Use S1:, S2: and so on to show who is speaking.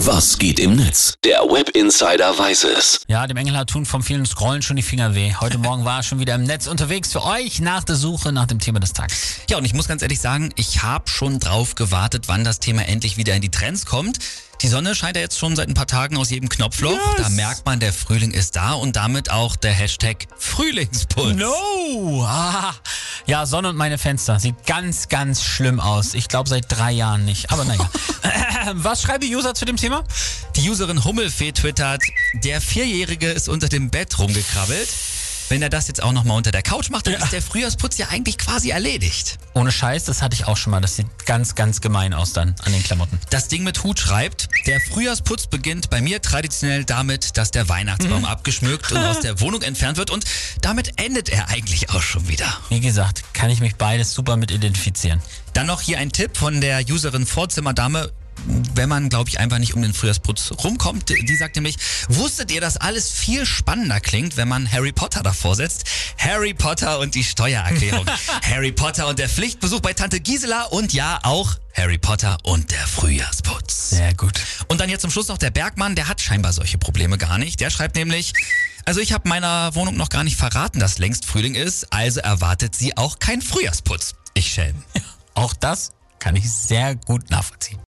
S1: Was geht im Netz? Der Web Insider weiß es.
S2: Ja, dem Engelhardt tun vom vielen Scrollen schon die Finger weh. Heute Morgen war er schon wieder im Netz unterwegs für euch nach der Suche nach dem Thema des Tages.
S3: Ja, und ich muss ganz ehrlich sagen, ich habe schon drauf gewartet, wann das Thema endlich wieder in die Trends kommt. Die Sonne scheint ja jetzt schon seit ein paar Tagen aus jedem Knopfloch.
S2: Yes.
S3: Da merkt man, der Frühling ist da und damit auch der Hashtag Frühlingsputz.
S2: No! Ah. Ja, Sonne und meine Fenster. Sieht ganz, ganz schlimm aus. Ich glaube seit drei Jahren nicht. Aber naja. Was schreiben die User zu dem Thema?
S3: Die Userin Hummelfee twittert, der Vierjährige ist unter dem Bett rumgekrabbelt. Wenn er das jetzt auch nochmal unter der Couch macht, dann
S2: Ja.
S3: ist der Frühjahrsputz ja eigentlich quasi erledigt.
S2: Ohne Scheiß, das hatte ich auch schon mal. Das sieht ganz, ganz gemein aus dann an den Klamotten.
S3: Das Ding mit Hut schreibt, der Frühjahrsputz beginnt bei mir traditionell damit, dass der Weihnachtsbaum abgeschmückt und aus der Wohnung entfernt wird und damit endet er eigentlich auch schon wieder.
S2: Wie gesagt, kann ich mich beides super mit identifizieren.
S3: Dann noch hier ein Tipp von der Userin Vorzimmerdame. Wenn man, glaube ich, einfach nicht um den Frühjahrsputz rumkommt, die sagt nämlich, wusstet ihr, dass alles viel spannender klingt, wenn man Harry Potter davor setzt? Harry Potter und die Steuererklärung. Harry Potter und der Pflichtbesuch bei Tante Gisela und ja, auch Harry Potter und der Frühjahrsputz.
S2: Sehr gut.
S3: Und dann jetzt zum Schluss noch der Bergmann, der hat scheinbar solche Probleme gar nicht. Der schreibt nämlich, also ich habe meiner Wohnung noch gar nicht verraten, dass längst Frühling ist, also erwartet sie auch kein Frühjahrsputz. Ich schelm.
S2: Auch das kann ich sehr gut nachvollziehen.